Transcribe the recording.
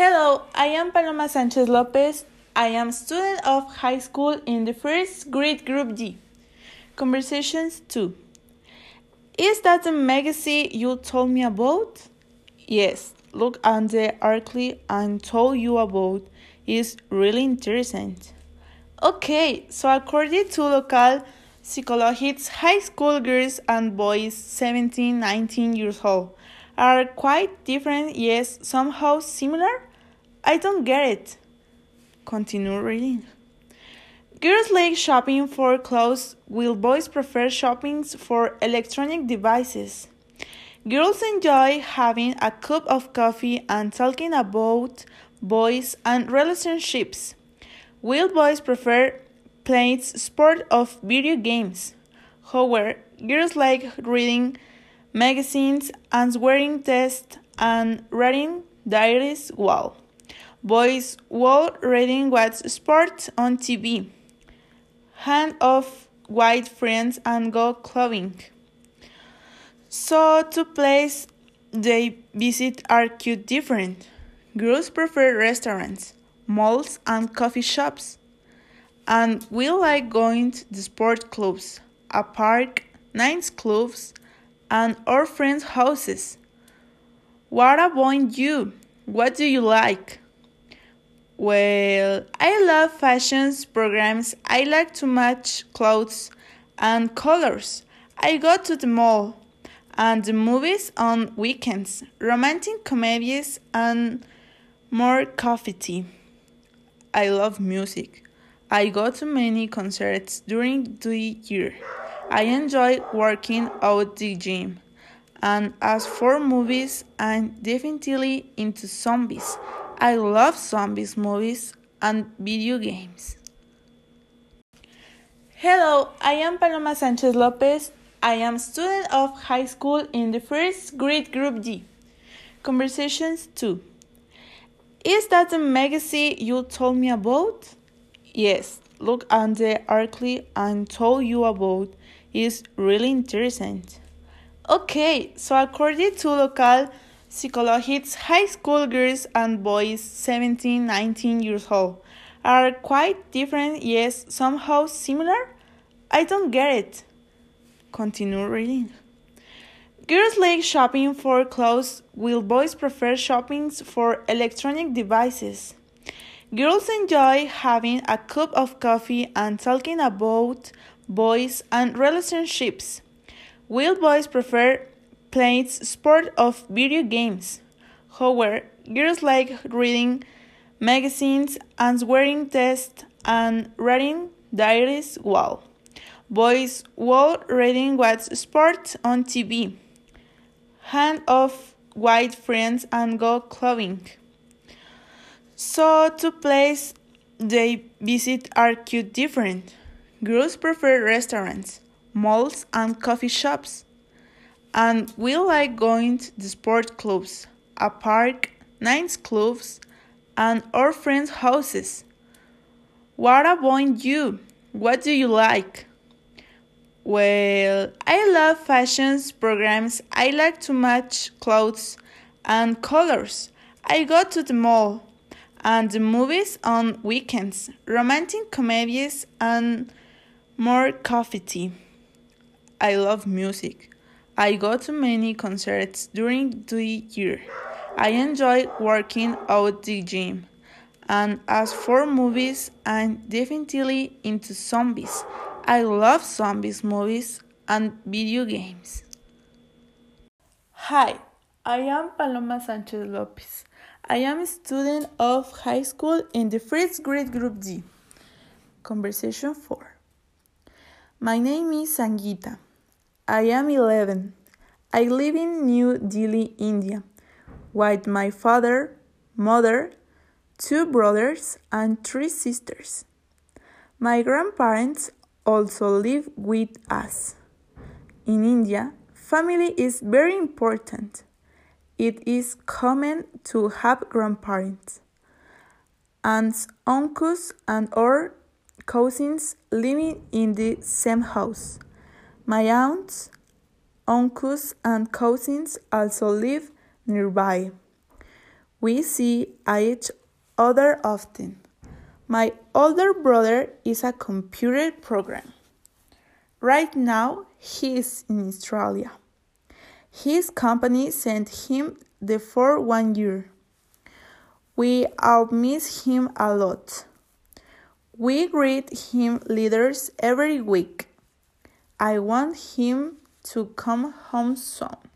Hello, I am Paloma Sanchez Lopez. I am student of high school in the first grade group D. Conversations 2. Is that the magazine you told me about? Yes, look at the article I told you about. It's really interesting. Okay, so according to local psychologists, high school girls and boys 17, 19 years old are quite different, yes, somehow similar? I don't get it. Continue reading. Girls like shopping for clothes, while boys prefer shopping for electronic devices. Girls enjoy having a cup of coffee and talking about boys and relationships, while boys prefer playing sport of video games. However, girls like reading magazines, answering tests, and reading diaries well. Boys were reading what's sport on TV. Hand off white friends and go clubbing. So two places they visit are quite different. Girls prefer restaurants, malls, and coffee shops. And we like going to the sport clubs, a park, night clubs, and our friends' houses. What about you? What do you like? Well, I love fashions programs. I like to match clothes and colors. I go to the mall and the movies on weekends, romantic comedies and more coffee tea. I love music. I go to many concerts during the year. I enjoy working out the gym. And as for movies, I'm definitely into zombies. I love zombies movies and video games. Hello, I am Paloma Sanchez Lopez. I am student of high school in the first grade group D. Conversations 2. Is that the magazine you told me about? Yes, look at the article I told you about is really interesting. Okay, so according to local psychologists, high school girls and boys 17, 19 years old are quite different, yes, somehow similar? I don't get it. Continue reading. Girls like shopping for clothes, while boys prefer shopping for electronic devices. Girls enjoy having a cup of coffee and talking about boys and relationships, while boys prefer playing sport of video games. However, girls like reading magazines, answering tests, and reading diaries well. Boys were reading what's sport on TV. Hand off white friends and go clubbing. So two places they visit are quite different. Girls prefer restaurants, malls, and coffee shops. And we like going to the sport clubs, a park, night clubs, and our friends' houses. What about you? What do you like? Well, I love fashions programs. I like to match clothes and colors. I go to the mall and the movies on weekends, romantic comedies, and more coffee tea. I love music. I go to many concerts during the year. I enjoy working out the gym. And as for movies, I'm definitely into zombies. I love zombies movies and video games. Hi, I am Paloma Sanchez Lopez. I am a student of high school in the first grade group D. Conversation 4. My name is Sangita. I am 11. I live in New Delhi, India, with my father, mother, two brothers, and three sisters. My grandparents also live with us. In India, family is very important. It is common to have grandparents, aunts, uncles, and or cousins living in the same house. My aunts, uncles, and cousins also live nearby. We see each other often. My older brother is a computer programmer. Right now, he is in Australia. His company sent him there for one year. We all miss him a lot. We greet him letters every week. I want him to come home soon.